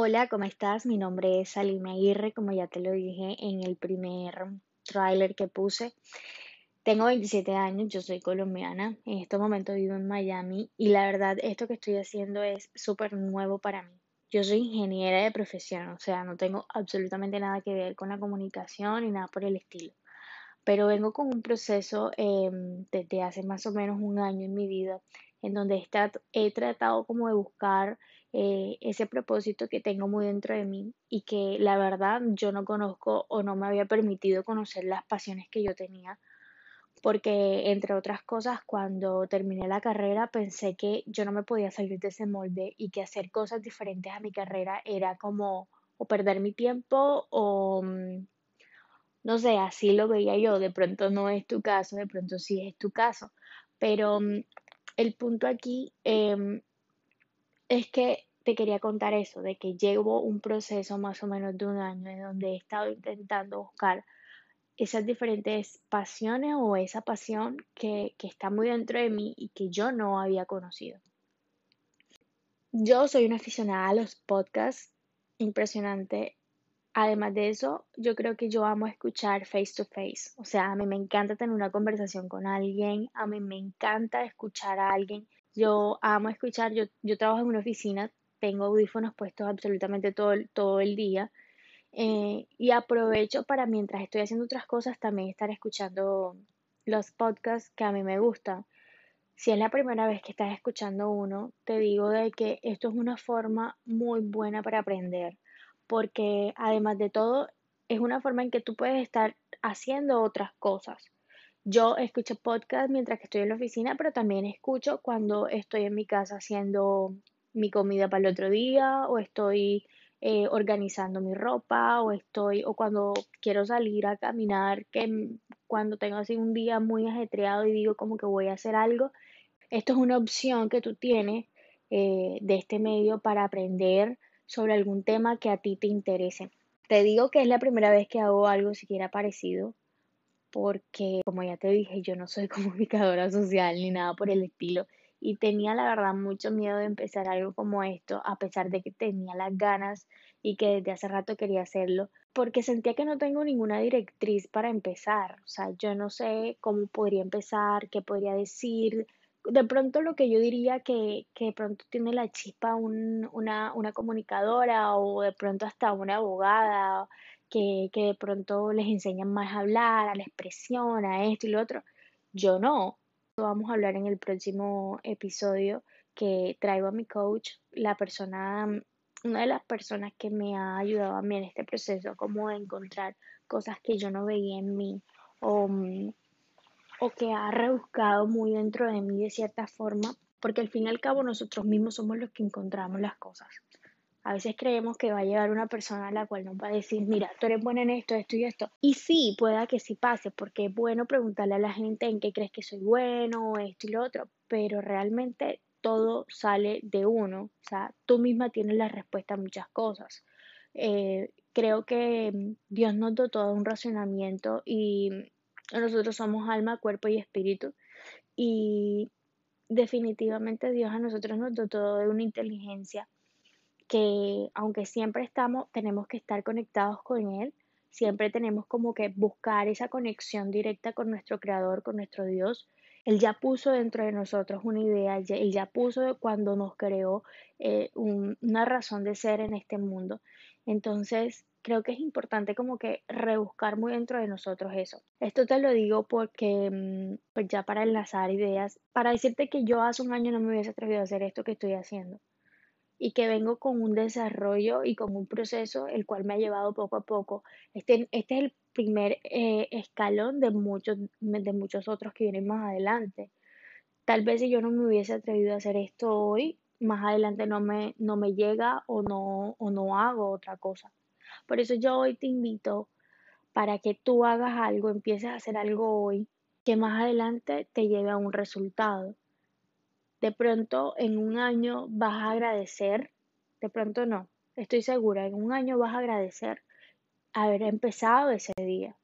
Hola, ¿cómo estás? Mi nombre es Salime Aguirre, como ya te lo dije en el primer tráiler que puse. Tengo 27 años, yo soy colombiana, en este momento vivo en Miami y la verdad esto que estoy haciendo es súper nuevo para mí. Yo soy ingeniera de profesión, o sea, no tengo absolutamente nada que ver con la comunicación ni nada por el estilo. Pero vengo con un proceso em, desde hace más o menos un año en mi vida en donde he tratado como de buscar eh, ese propósito que tengo muy dentro de mí y que la verdad yo no conozco o no me había permitido conocer las pasiones que yo tenía. Porque, entre otras cosas, cuando terminé la carrera pensé que yo no me podía salir de ese molde y que hacer cosas diferentes a mi carrera era como o perder mi tiempo o mm, no sé, así lo veía yo. De pronto no es tu caso, de pronto sí es tu caso. Pero mm, el punto aquí em, es que te quería contar eso, de que llevo un proceso más o menos de un año en donde he estado intentando buscar esas diferentes pasiones o esa pasión que, que está muy dentro de mí y que yo no había conocido. Yo soy una aficionada a los podcasts, impresionante. Además de eso, yo creo que yo amo escuchar face to face. O sea, a mí me encanta tener una conversación con alguien, a mí me encanta escuchar a alguien yo amo escuchar, yo, yo trabajo en una oficina, tengo audífonos puestos absolutamente todo, todo el día eh, y aprovecho para mientras estoy haciendo otras cosas también estar escuchando los podcasts que a mí me gustan. Si es la primera vez que estás escuchando uno, te digo de que esto es una forma muy buena para aprender, porque además de todo, es una forma en que tú puedes estar haciendo otras cosas. Yo escucho podcast mientras que estoy en la oficina, pero también escucho cuando estoy en mi casa haciendo mi comida para el otro día, o estoy eh, organizando mi ropa, o estoy, o cuando quiero salir a caminar, que cuando tengo así un día muy ajetreado y digo como que voy a hacer algo. Esto es una opción que tú tienes eh, de este medio para aprender sobre algún tema que a ti te interese. Te digo que es la primera vez que hago algo siquiera parecido porque, como ya te dije, yo no soy comunicadora social ni nada por el estilo. Y tenía la verdad mucho miedo de empezar algo como esto, a pesar de que tenía las ganas y que desde hace rato quería hacerlo, porque sentía que no tengo ninguna directriz para empezar. O sea, yo no sé cómo podría empezar, qué podría decir. De pronto lo que yo diría que, que de pronto tiene la chispa un, una, una comunicadora o de pronto hasta una abogada que, que de pronto les enseñan más a hablar, a la expresión, a esto y lo otro. Yo no. Vamos a hablar en el próximo episodio que traigo a mi coach, la persona, una de las personas que me ha ayudado a mí en este proceso, como de encontrar cosas que yo no veía en mí o, o que ha rebuscado muy dentro de mí de cierta forma, porque al fin y al cabo nosotros mismos somos los que encontramos las cosas. A veces creemos que va a llegar una persona a la cual nos va a decir, mira, tú eres buena en esto, esto y esto. Y sí, pueda que sí pase, porque es bueno preguntarle a la gente en qué crees que soy bueno, esto y lo otro, pero realmente todo sale de uno. O sea, tú misma tienes la respuesta a muchas cosas. Eh, creo que mm, Dios nos dotó de un racionamiento y nosotros somos alma, cuerpo y espíritu. Y definitivamente Dios a nosotros nos dotó de una inteligencia que aunque siempre estamos, tenemos que estar conectados con Él, siempre tenemos como que buscar esa conexión directa con nuestro Creador, con nuestro Dios. Él ya puso dentro de nosotros una idea, Él ya puso cuando nos creó eh, una razón de ser en este mundo. Entonces, creo que es importante como que rebuscar muy dentro de nosotros eso. Esto te lo digo porque, mm, pues ya para enlazar ideas, para decirte que yo hace un año no me hubiese atrevido a hacer esto que estoy haciendo y que vengo con un desarrollo y con un proceso el cual me ha llevado poco a poco. Este, este es el primer eh, escalón de muchos, de muchos otros que vienen más adelante. Tal vez si yo no me hubiese atrevido a hacer esto hoy, más adelante no me, no me llega o no, o no hago otra cosa. Por eso yo hoy te invito para que tú hagas algo, empieces a hacer algo hoy que más adelante te lleve a un resultado. De pronto en un año vas a agradecer, de pronto no, estoy segura, en un año vas a agradecer haber empezado ese día.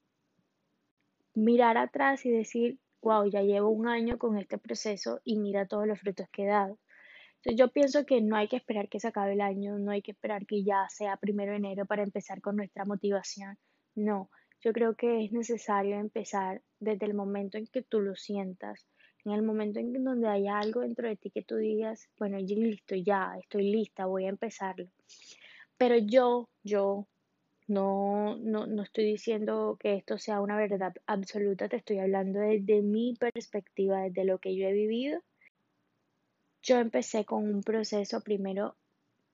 Mirar atrás y decir, wow, ya llevo un año con este proceso y mira todos los frutos que he dado. Entonces yo pienso que no hay que esperar que se acabe el año, no hay que esperar que ya sea primero de enero para empezar con nuestra motivación. No, yo creo que es necesario empezar desde el momento en que tú lo sientas, en el momento en donde haya algo dentro de ti que tú digas, bueno, yo listo, ya, estoy lista, voy a empezarlo. Pero yo, yo, no, no, no estoy diciendo que esto sea una verdad absoluta, te estoy hablando desde mi perspectiva, desde lo que yo he vivido. Yo empecé con un proceso primero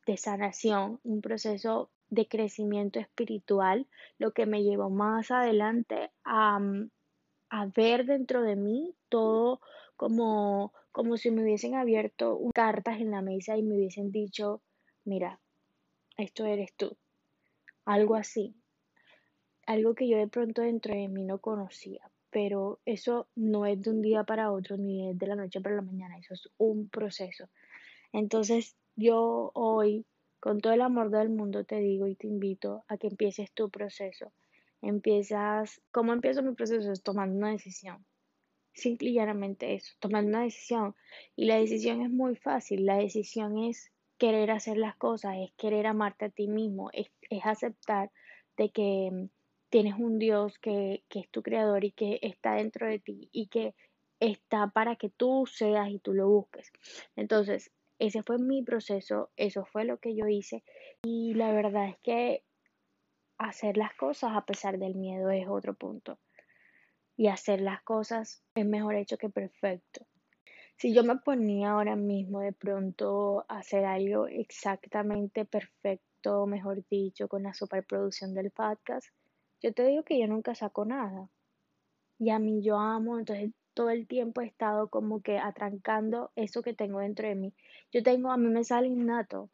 de sanación, un proceso de crecimiento espiritual, lo que me llevó más adelante a, a ver dentro de mí todo como, como si me hubiesen abierto cartas en la mesa y me hubiesen dicho, mira, esto eres tú. Algo así. Algo que yo de pronto dentro de mí no conocía. Pero eso no es de un día para otro ni es de la noche para la mañana. Eso es un proceso. Entonces yo hoy, con todo el amor del mundo, te digo y te invito a que empieces tu proceso. Empiezas, ¿cómo empiezo mi proceso? Es tomando una decisión. Simple y llanamente eso, tomando una decisión. Y la decisión es muy fácil. La decisión es querer hacer las cosas, es querer amarte a ti mismo, es, aceptar de que mm, tienes un Dios que, que, es tu creador y que está dentro de ti y que está para que tú seas y tú lo busques. Entonces, ese fue mi proceso, eso fue lo que yo hice y la verdad es que hacer las cosas a pesar del miedo es otro punto. Y hacer las cosas es mejor hecho que perfecto. Si yo me ponía ahora mismo de pronto a hacer algo exactamente perfecto, mejor dicho, con la superproducción del podcast, yo te digo que yo nunca saco nada. Y a mí yo amo, entonces todo el tiempo he estado como que atrancando eso que tengo dentro de mí. Yo tengo, a mí me sale innato.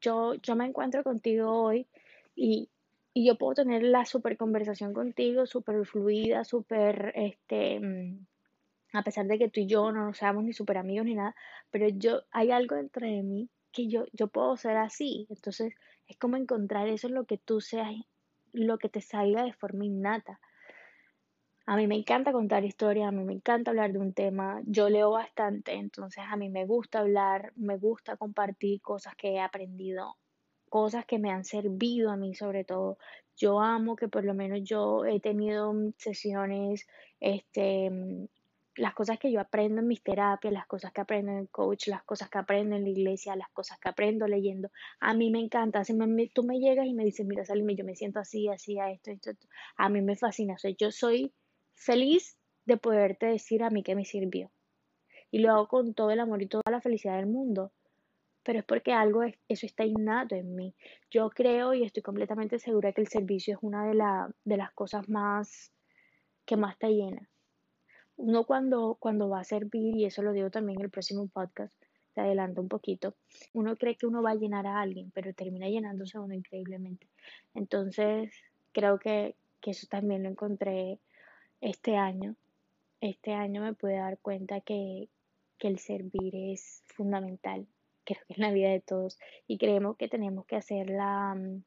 Yo, yo me encuentro contigo hoy y, y yo puedo tener la super conversación contigo, súper fluida, súper, este, mm, a pesar de que tú y yo no seamos ni súper amigos ni nada, pero yo, hay algo dentro de mí que yo, yo puedo ser así. Entonces, es como encontrar eso en lo que tú seas, lo que te salga de forma innata. A mí me encanta contar historias, a mí me encanta hablar de un tema, yo leo bastante, entonces a mí me gusta hablar, me gusta compartir cosas que he aprendido, cosas que me han servido a mí sobre todo. Yo amo que por lo menos yo he tenido sesiones este, las cosas que yo aprendo en mis terapias, las cosas que aprendo en el coach, las cosas que aprendo en la iglesia, las cosas que aprendo leyendo, a mí me encanta. Si me, tú me llegas y me dices, mira, Salime, yo me siento así, así, a esto, esto, esto, a mí me fascina. O sea, yo soy feliz de poderte decir a mí que me sirvió. Y lo hago con todo el amor y toda la felicidad del mundo. Pero es porque algo, es, eso está innato en mí. Yo creo y estoy completamente segura que el servicio es una de, la, de las cosas más que más te llena uno cuando, cuando va a servir, y eso lo digo también en el próximo podcast, te adelanto un poquito, uno cree que uno va a llenar a alguien, pero termina llenándose uno increíblemente. Entonces, creo que, eso también lo encontré este año. Este año me pude dar cuenta que, que el servir es fundamental, creo que en la vida de todos, y creemos que tenemos que hacer la mm,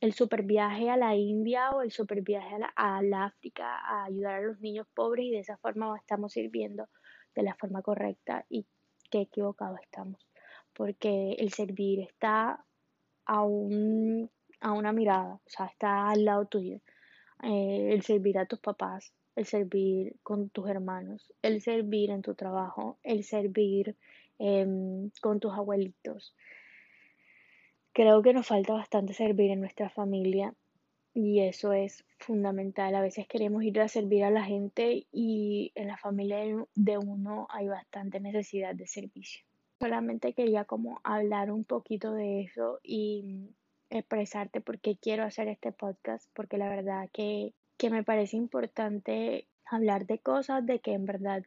el super viaje a la India o el super viaje a la, África a ayudar a los niños pobres y de esa forma estamos sirviendo de la forma correcta y qué equivocado estamos. Porque el servir está a, un, a una mirada, o sea, está al lado tuyo. Eh, el servir a tus papás, el servir con tus hermanos, el servir en tu trabajo, el servir em, con tus abuelitos, Creo que nos falta bastante servir en nuestra familia y eso es fundamental. A veces queremos ir a servir a la gente y en la familia de uno hay bastante necesidad de servicio. Solamente quería como hablar un poquito de eso y expresarte por qué quiero hacer este podcast, porque la verdad que, que me parece importante hablar de cosas de que en verdad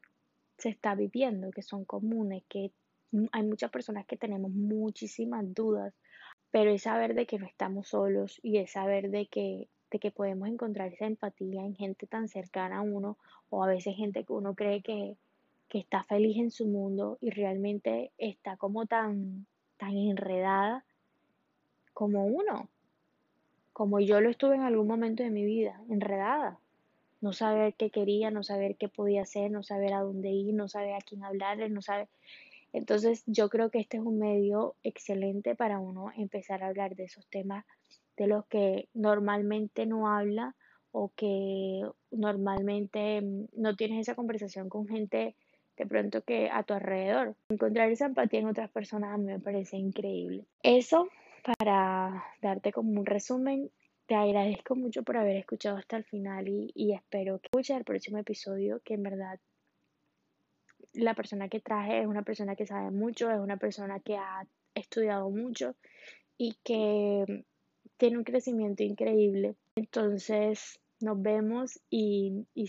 se está viviendo, que son comunes, que hay muchas personas que tenemos muchísimas dudas pero es saber de que no estamos solos y es saber de que, de que podemos encontrar esa empatía en gente tan cercana a uno o a veces gente que uno cree que, que está feliz en su mundo y realmente está como tan, tan enredada como uno, como yo lo estuve en algún momento de mi vida, enredada. No saber qué quería, no saber qué podía hacer, no saber a dónde ir, no saber a quién hablarle, no saber Entonces yo creo que este es un medio excelente para uno empezar a hablar de esos temas de los que normalmente no habla o que normalmente mm, no tienes esa conversación con gente de pronto que a tu alrededor. Encontrar esa empatía en otras personas a mí me parece increíble. Eso para darte como un resumen. Te agradezco mucho por haber escuchado hasta el final y, y espero que escuches el próximo episodio, que en verdad la persona que traje es una persona que sabe mucho, es una persona que ha estudiado mucho y que tiene un crecimiento increíble. Entonces, nos vemos y, y